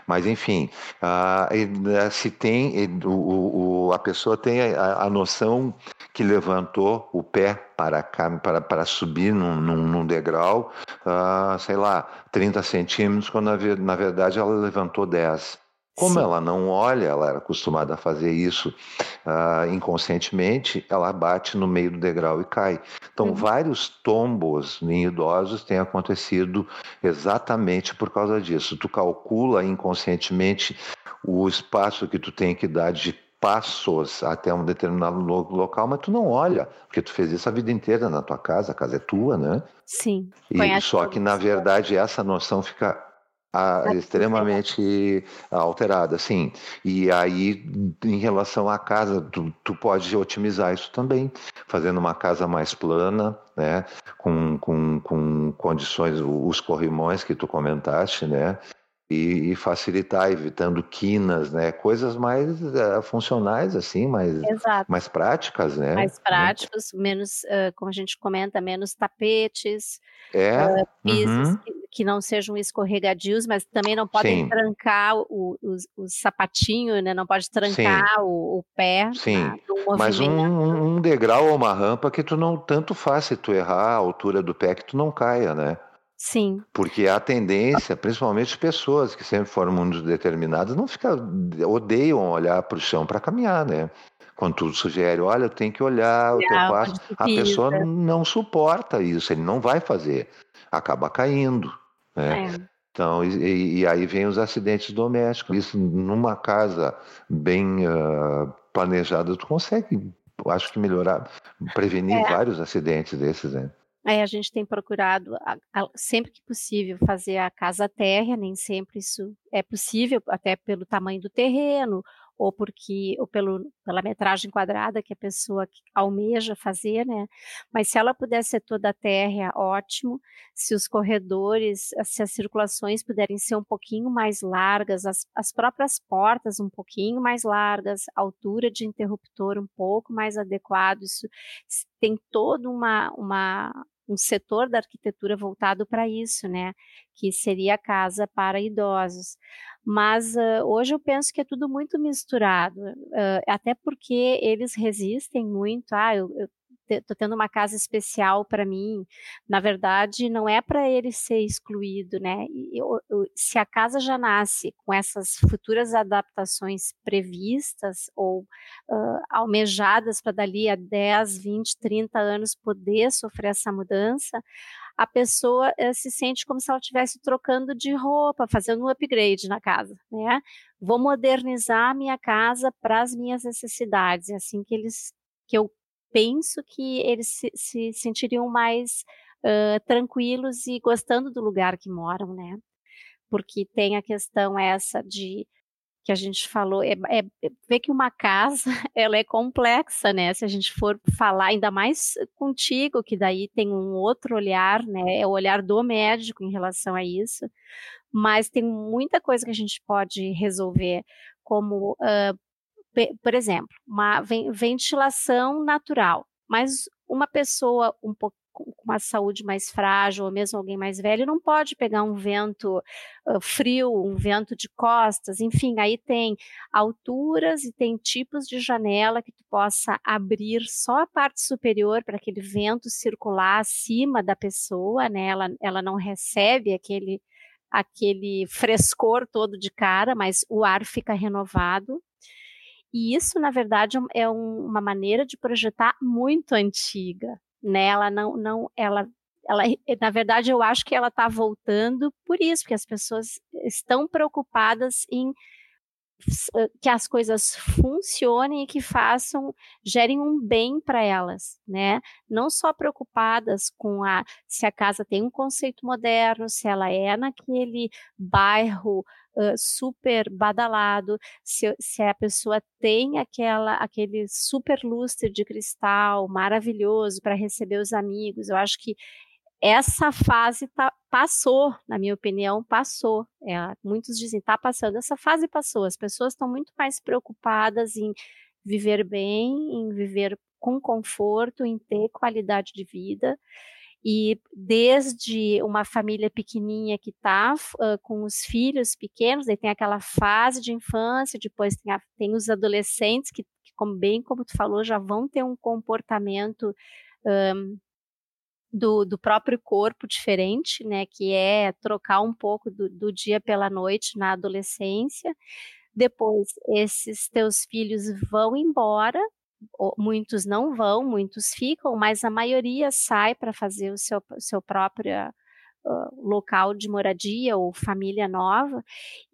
Mas, enfim, uh, se tem, o, o, a pessoa tem a, a, noção que levantou o pé para, para, para subir num, num, num degrau, uh, sei lá, 30 centímetros, quando na, na verdade ela levantou 10. Como Sim. ela não olha, ela era acostumada a fazer isso uh, inconscientemente, ela bate no meio do degrau e cai. Então, uhum. vários tombos em idosos têm acontecido exatamente por causa disso. Tu calcula inconscientemente o espaço que tu tem que dar de passos até um determinado local, mas tu não olha, porque tu fez isso a vida inteira na tua casa, a casa é tua, né? Sim. E só que na verdade essa noção fica a, extremamente alterada, sim. E aí, em relação à casa, tu, tu pode otimizar isso também, fazendo uma casa mais plana, né, com, com, com condições, os corrimões que tu comentaste, né, e, e, facilitar, evitando quinas, né? Coisas mais uh, funcionais, assim, mais, mais práticas, né? Mais práticos, menos, uh, como a gente comenta, menos tapetes, é. uh, pisos uhum. que, que, não sejam escorregadios, mas também não podem Sim. trancar o, o, o, sapatinho, né? Não pode trancar o, o, pé. Sim, tá? mas um, um degrau ou uma rampa que tu não tanto faz se tu errar a altura do pé que tu não caia, né? Sim. Porque a tendência, principalmente pessoas que sempre foram muito determinadas, não fica, odeiam olhar para o chão para caminhar, né? Quando tu sugere, olha, tem que olhar o teu passo, a pessoa não suporta isso, ele não vai fazer, acaba caindo, né? É. Então, e, e, aí vem os acidentes domésticos. Isso numa casa bem uh, planejada, tu consegue, acho que melhorar, prevenir é. vários acidentes desses, né? Aí a gente tem procurado, a, a, sempre que possível, fazer a casa térrea, nem sempre isso é possível, até pelo tamanho do terreno, ou porque ou pelo, pela metragem quadrada que a pessoa almeja fazer, né? Mas se ela puder ser toda térrea, ótimo. Se os corredores, se as circulações puderem ser um pouquinho mais largas, as, as próprias portas um pouquinho mais largas, altura de interruptor um pouco mais adequado, isso tem toda uma, uma um setor da arquitetura voltado para isso, né? Que seria a casa para idosos. Mas uh, hoje eu penso que é tudo muito misturado, uh, até porque eles resistem muito. Ah, eu, eu estou tendo uma casa especial para mim. Na verdade, não é para ele ser excluído, né? Eu, eu, se a casa já nasce com essas futuras adaptações previstas ou uh, almejadas para dali a 10, 20, 30 anos poder sofrer essa mudança, a pessoa uh, se sente como se ela estivesse trocando de roupa, fazendo um upgrade na casa, né? Vou modernizar a minha casa para as minhas necessidades, é assim que eles que eu penso que eles se, se sentiriam mais uh, tranquilos e gostando do lugar que moram, né? Porque tem a questão essa de que a gente falou, é, é, é ver que uma casa [LAUGHS] ela é complexa, né? Se a gente for falar ainda mais contigo, que daí tem um outro olhar, né? É o olhar do médico em relação a isso, mas tem muita coisa que a gente pode resolver, como uh, por exemplo, uma ventilação natural. Mas uma pessoa um pouco com uma saúde mais frágil, ou mesmo alguém mais velho, não pode pegar um vento uh, frio, um vento de costas, enfim, aí tem alturas e tem tipos de janela que tu possa abrir só a parte superior para aquele vento circular acima da pessoa, né? Ela, ela não recebe aquele aquele frescor todo de cara, mas o ar fica renovado. E isso, na verdade, é um, uma maneira de projetar muito antiga, né? Ela não, não, ela, ela, na verdade, eu acho que ela está voltando por isso, porque as pessoas estão preocupadas em que as coisas funcionem e que façam, gerem um bem para elas, né? Não só preocupadas com a se a casa tem um conceito moderno, se ela é naquele bairro super badalado, se, se a pessoa tem aquela aquele super lustre de cristal maravilhoso para receber os amigos. Eu acho que essa fase tá, passou, na minha opinião, passou. É, muitos dizem está passando. Essa fase passou. As pessoas estão muito mais preocupadas em viver bem, em viver com conforto, em ter qualidade de vida. E desde uma família pequenininha que está uh, com os filhos pequenos, aí tem aquela fase de infância, depois tem, a, tem os adolescentes que, que, como bem como tu falou, já vão ter um comportamento um, do, do, próprio corpo diferente, né, que é trocar um pouco do, do dia pela noite na adolescência. Depois, esses teus filhos vão embora, muitos não vão, muitos ficam, mas a maioria sai para fazer o seu, seu próprio uh, local de moradia ou família nova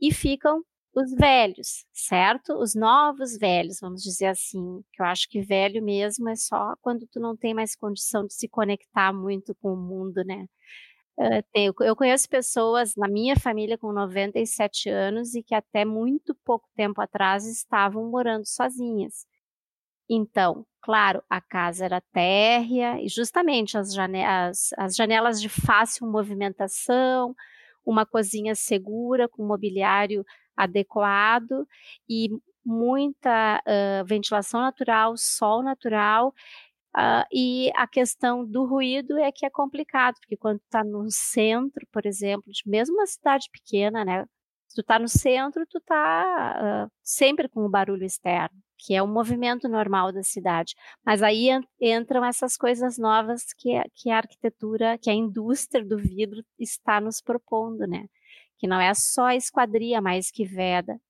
e ficam os velhos, certo? Os novos velhos, vamos dizer assim, que eu acho que velho mesmo é só quando tu não tem mais condição de se conectar muito com o mundo, né? Uh, eu conheço pessoas na minha família com 97 anos e que até muito pouco tempo atrás estavam morando sozinhas. Então, claro, a casa era térrea e justamente as janelas, as janelas de fácil movimentação, uma cozinha segura com mobiliário adequado e muita uh, ventilação natural, sol natural. Uh, e a questão do ruído é que é complicado, porque quando está no centro, por exemplo, de mesmo uma cidade pequena, né? Se tu está no centro, tu está uh, sempre com o barulho externo que é o movimento normal da cidade. Mas aí entram essas coisas novas que, que a arquitetura, que a indústria do vidro está nos propondo, né? Que não é só a esquadria mais que veda,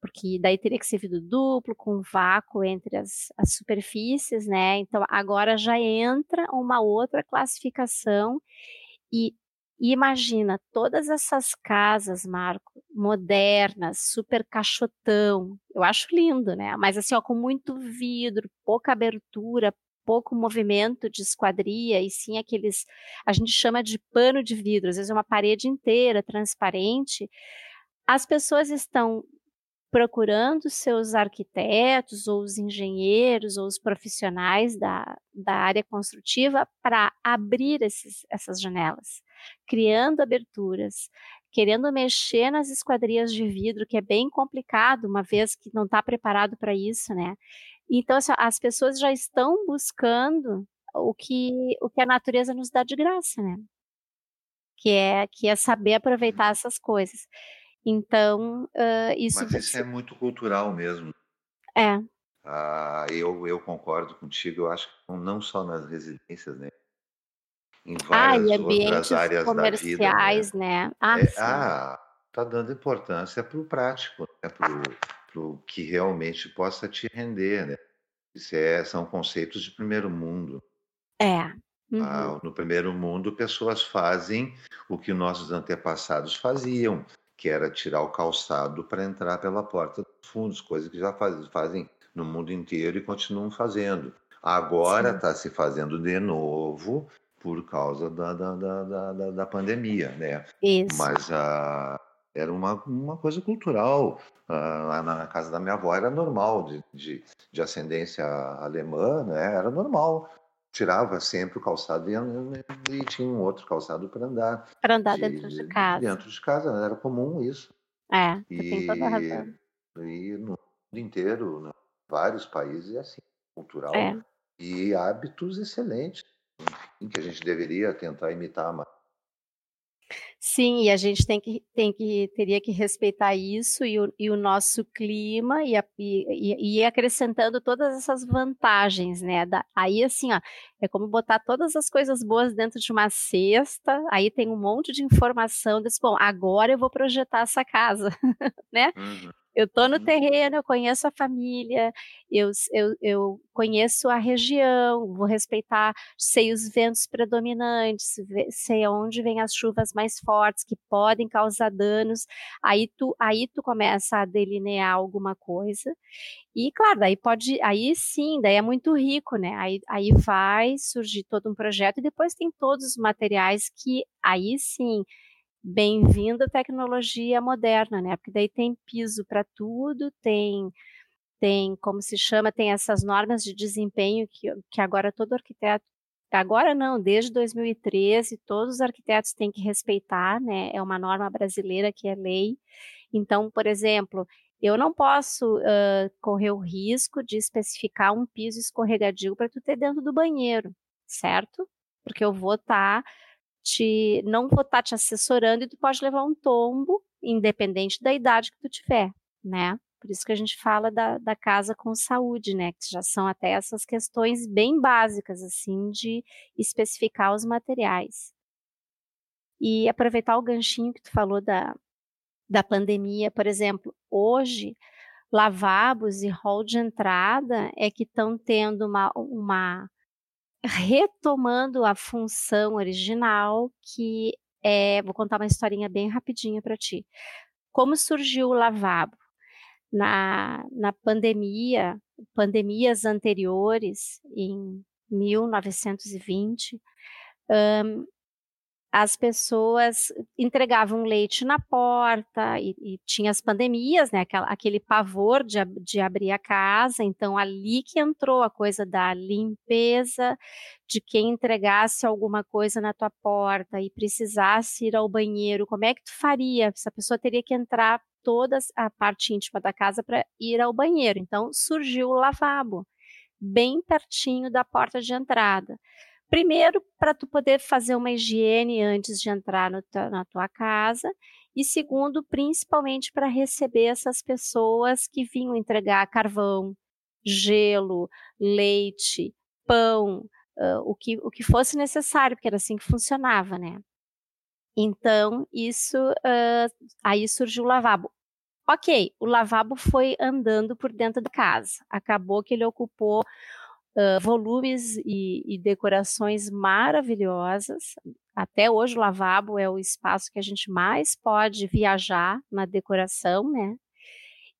porque daí teria que ser vidro duplo, com vácuo entre as, as superfícies, né? Então agora já entra uma outra classificação e e imagina todas essas casas, Marco, modernas, super caixotão. Eu acho lindo, né? Mas assim, ó, com muito vidro, pouca abertura, pouco movimento de esquadria, e sim aqueles. A gente chama de pano de vidro, às vezes é uma parede inteira transparente. As pessoas estão procurando seus arquitetos, ou os engenheiros, ou os profissionais da, da área construtiva para abrir esses, essas janelas, criando aberturas, querendo mexer nas esquadrias de vidro, que é bem complicado, uma vez que não está preparado para isso, né? Então, assim, as pessoas já estão buscando o que, o que a natureza nos dá de graça, né? Que é, que é saber aproveitar essas coisas. Então, uh, isso. Mas isso é muito cultural mesmo. É. Ah, eu, eu concordo contigo, eu acho que não só nas residências, né? Em várias ah, outras áreas comerciais, da vida. Né? né? Ah, é, ah, tá dando importância para o prático, né? para o que realmente possa te render, né? Isso é, são conceitos de primeiro mundo. É. Ah, uhum. Ah, no primeiro mundo, pessoas fazem o que nossos antepassados faziam, que era tirar o calçado para entrar pela porta dos fundos, coisa que já faz, fazem no mundo inteiro e continuam fazendo. Agora está se fazendo de novo por causa da, da, da, da, da pandemia, né? Isso. Mas a, ah, era uma, uma coisa cultural. Uh, lá na casa da minha avó era normal, de, de, de ascendência alemã, né? Era normal tirava sempre o calçado e, e tinha um outro calçado para andar. Para andar de, dentro de casa. Dentro de casa, né? era comum isso. É, e, tem toda a razão. E no mundo inteiro, em vários países, é assim, cultural. É. e hábitos excelentes, enfim, que a gente deveria tentar imitar mais. Sim, e a gente tem que, tem que teria que respeitar isso e o, e o nosso clima e, a, e, e, acrescentando todas essas vantagens, né? Da, aí assim, ó, é como botar todas as coisas boas dentro de uma cesta, aí tem um monte de informação, desse, bom, agora eu vou projetar essa casa, [LAUGHS] né? Uhum. Eu estou no uhum. terreno, eu conheço a família, eu, eu, eu conheço a região, vou respeitar, sei os ventos predominantes, sei onde vêm as chuvas mais fortes que podem causar danos. Aí tu, aí tu começa a delinear alguma coisa. E claro, daí pode, aí sim, daí é muito rico, né? Aí, aí vai surgir todo um projeto e depois tem todos os materiais que aí sim bem-vinda tecnologia moderna, né? Porque daí tem piso para tudo, tem tem como se chama, tem essas normas de desempenho que, que agora todo arquiteto agora não, desde 2013 todos os arquitetos têm que respeitar, né? É uma norma brasileira que é lei. Então, por exemplo, eu não posso uh, correr o risco de especificar um piso escorregadio para tu ter dentro do banheiro, certo? Porque eu vou estar tá te, não vou estar tá te assessorando e tu pode levar um tombo, independente da idade que tu tiver, né? Por isso que a gente fala da, da casa com saúde, né? Que já são até essas questões bem básicas, assim, de especificar os materiais. E aproveitar o ganchinho que tu falou da, da pandemia, por exemplo, hoje, lavabos e hall de entrada é que estão tendo uma, uma retomando a função original, que é, vou contar uma historinha bem rapidinha para ti. Como surgiu o lavabo? Na, na pandemia, pandemias anteriores, em 1920, um, as pessoas entregavam leite na porta e, e tinha as pandemias, né? Aquela, aquele pavor de, de abrir a casa. Então, ali que entrou a coisa da limpeza, de quem entregasse alguma coisa na tua porta e precisasse ir ao banheiro, como é que tu faria? Essa pessoa teria que entrar toda a parte íntima da casa para ir ao banheiro. Então, surgiu o lavabo, bem pertinho da porta de entrada. Primeiro, para tu poder fazer uma higiene antes de entrar na tua casa, e segundo, principalmente para receber essas pessoas que vinham entregar carvão, gelo, leite, pão, uh, o, que, o que fosse necessário, porque era assim que funcionava, né? Então, isso, uh, aí surgiu o lavabo. Ok, o lavabo foi andando por dentro da casa. Acabou que ele ocupou uh, volumes e, e, decorações maravilhosas. Até hoje o lavabo é o espaço que a gente mais pode viajar na decoração, né?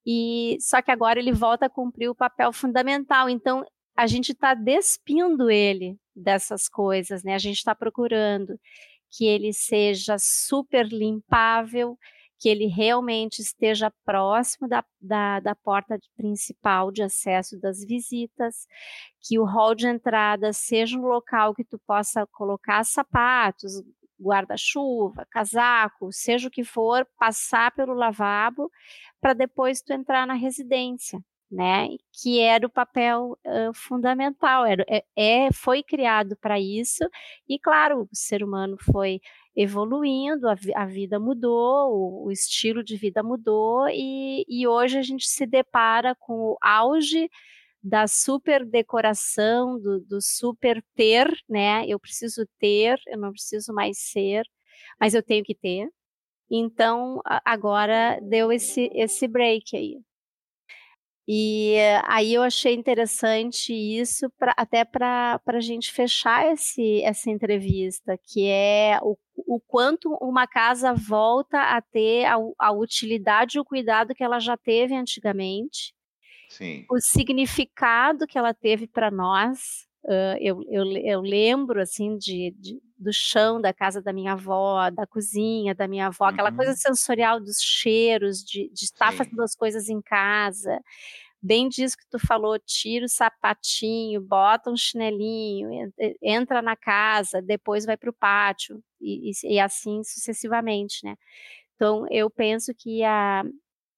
E só que agora ele volta a cumprir o papel fundamental. Então a gente está despindo ele dessas coisas, né? A gente está procurando que ele seja super limpável, que ele realmente esteja próximo da, da, da, porta principal de acesso das visitas, que o hall de entrada seja um local que tu possa colocar sapatos, guarda-chuva, casaco, seja o que for, passar pelo lavabo para depois tu entrar na residência né, que era o papel uh, fundamental, era, é, é foi criado para isso, e claro, o ser humano foi evoluindo, a, a vida mudou, o, o, estilo de vida mudou, e, e hoje a gente se depara com o auge da super decoração, do, do super ter, né, eu preciso ter, eu não preciso mais ser, mas eu tenho que ter, então agora deu esse, esse break aí. E aí eu achei interessante isso, pra, até para a gente fechar esse, essa entrevista, que é o, o quanto uma casa volta a ter a, a utilidade e o cuidado que ela já teve antigamente, Sim. o significado que ela teve para nós. Uh, eu, eu, eu, lembro assim de, de, do chão da casa da minha avó, da cozinha da minha avó, aquela coisa uhum. sensorial dos cheiros, de, de estar Sim. fazendo as coisas em casa. Bem disso que tu falou, tira o sapatinho, bota um chinelinho, entra na casa, depois vai para o pátio, e, e, assim sucessivamente, né? Então, eu penso que a,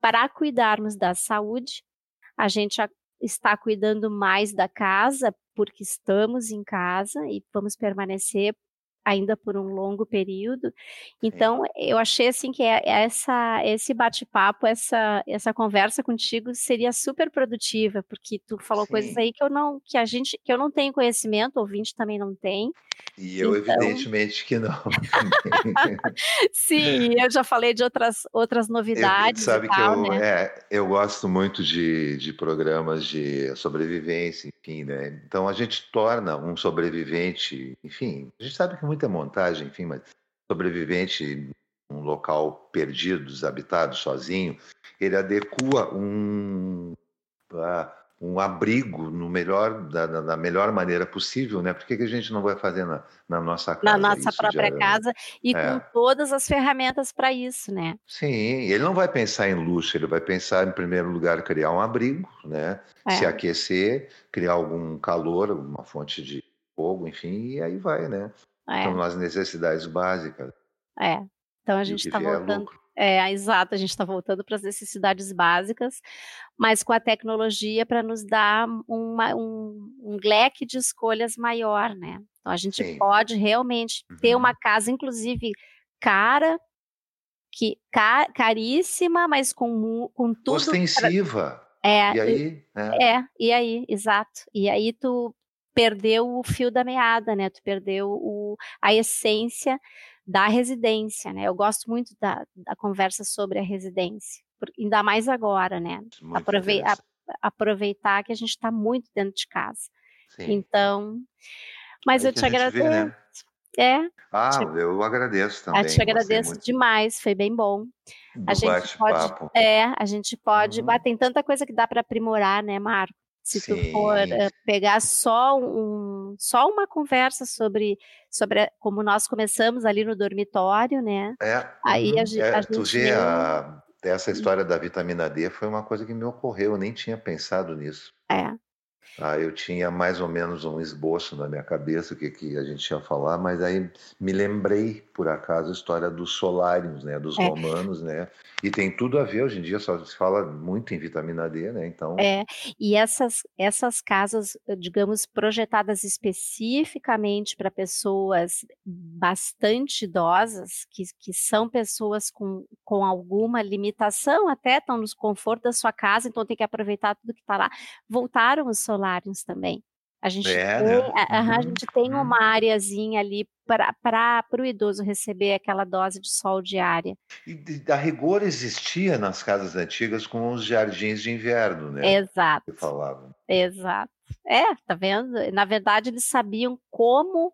para cuidarmos da saúde, a gente está cuidando mais da casa, porque estamos em casa e vamos permanecer ainda por um longo período. Então, Sim. eu achei assim que é, essa esse bate-papo, essa essa conversa contigo seria super produtiva, porque tu falou Sim. coisas aí que eu não que a gente que eu não tenho conhecimento, ouvinte também não tem. E eu então... evidentemente que não. [LAUGHS] Sim, eu já falei de outras outras [LAUGHS] novidades. Eu, sabe tal, que eu, né? é, eu gosto muito de, de programas de sobrevivência, enfim, né? Então a gente torna um sobrevivente, enfim, a gente sabe que muita montagem, enfim, mas sobrevivente um local perdido, desabitado, sozinho, ele adequa um, uh, um abrigo no melhor, da, da, melhor maneira possível, né? Por que, que a gente não vai fazer na, na nossa casa? Na nossa própria casa e é. com todas as ferramentas para isso, né? Sim, ele não vai pensar em luxo, ele vai pensar, em primeiro lugar, criar um abrigo, né? É. Se aquecer, criar algum calor, uma fonte de fogo, enfim, e aí vai, né? É. São as necessidades básicas. É. Então a gente está voltando. É, exato, a gente está voltando para as necessidades básicas, mas com a tecnologia para nos dar uma, um, um, leque de escolhas maior, né? Então a gente Sim. pode realmente uhum. ter uma casa, inclusive cara, que ca, caríssima, mas com, com tudo. Ostensiva. Pra... É, e aí? É. é, e aí, exato. E aí tu perdeu o fio da meada, né? Tu perdeu o, a essência da residência, né? Eu gosto muito da, da conversa sobre a residência, ainda mais agora, né? Aprove a, aproveitar que a gente está muito dentro de casa. Sim. Então, mas Aí eu te agradeço. Vê, né? É. Ah, te, eu agradeço também. Eu te agradeço demais, foi bem bom. Do a gente pode, é, a gente pode, uhum. tem tanta coisa que dá para aprimorar, né, Marco? Se Sim. tu for uh, pegar só, um, só uma conversa sobre, sobre como nós começamos ali no dormitório, né? É. Aí uhum. a, é, a tu gente. Vê a, essa história da vitamina D foi uma coisa que me ocorreu, eu nem tinha pensado nisso. É. Ah, eu tinha mais ou menos um esboço na minha cabeça o que, que a gente ia falar, mas aí me lembrei, por acaso, a história dos solários, né, dos é. romanos, né, e tem tudo a ver, hoje em dia só se fala muito em vitamina D, né, então... É, e essas, essas casas, digamos, projetadas especificamente para pessoas bastante idosas, que, que são pessoas com, com alguma limitação, até estão no conforto da sua casa, então tem que aproveitar tudo que está lá, voltaram os solários também. A gente, é, tem, né? a, a, uhum. gente tem uhum. uma areazinha ali para o idoso receber aquela dose de sol diária. E a rigor existia nas casas antigas com os jardins de inverno, né? Exato. Que falavam. Exato. É, tá vendo? Na verdade, eles sabiam como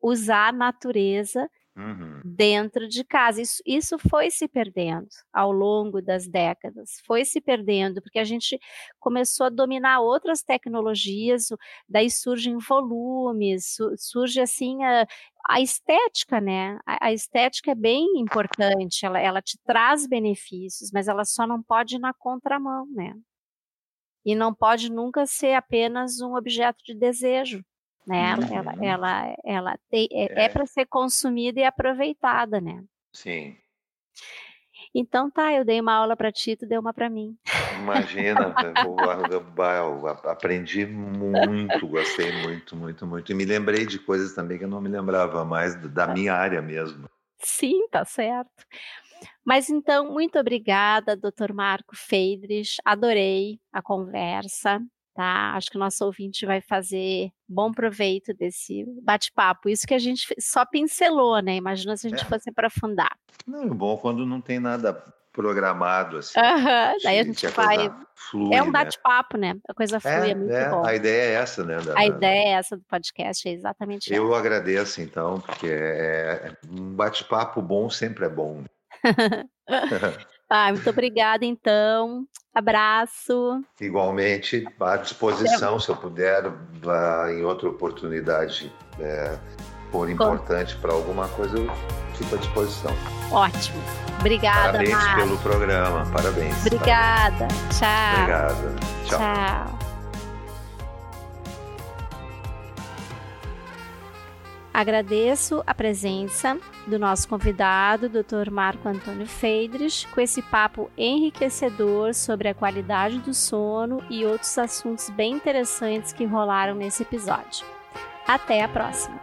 usar a natureza Uhum. dentro de casa. Isso, isso foi se perdendo ao longo das décadas, foi se perdendo, porque a gente começou a dominar outras tecnologias, daí surgem volumes, surge assim a, a estética, né? A, a, estética é bem importante, ela, ela te traz benefícios, mas ela só não pode ir na contramão, né? E não pode nunca ser apenas um objeto de desejo né? Uhum. Ela, ela, ela tem, é, é. é para ser consumida e aproveitada, né? Sim. Então tá, eu dei uma aula para ti, tu deu uma para mim. Imagina, eu, eu, aprendi muito, gostei muito, muito, muito. E me lembrei de coisas também que eu não me lembrava mais da tá. minha área mesmo. Sim, tá certo. Mas então, muito obrigada, Dr. Marco Feidrich. Adorei a conversa tá? Acho que o nosso ouvinte vai fazer bom proveito desse bate-papo. Isso que a gente só pincelou, né? Imagina se a gente é. fosse aprofundar. Não, é bom quando não tem nada programado assim. Daí a gente vai. Flui, é um né? bate-papo, né? A coisa flui, é, é muito é, bom. A ideia é essa, né? Da, a ideia é essa do podcast, é exatamente Eu essa. agradeço, então, porque é, é um bate-papo bom sempre é bom. [LAUGHS] ah, muito obrigada, então. Abraço. Igualmente, à disposição, se eu puder, em outra oportunidade é, for importante para alguma coisa, eu fico à disposição. Ótimo. Obrigada, Parabéns pelo programa. Parabéns. Obrigada. Tchau. Obrigada. Tchau. Tchau. Agradeço a presença do nosso convidado, Dr. Marco Antônio Feidrich, com esse papo enriquecedor sobre a qualidade do sono e outros assuntos bem interessantes que rolaram nesse episódio. Até a próxima!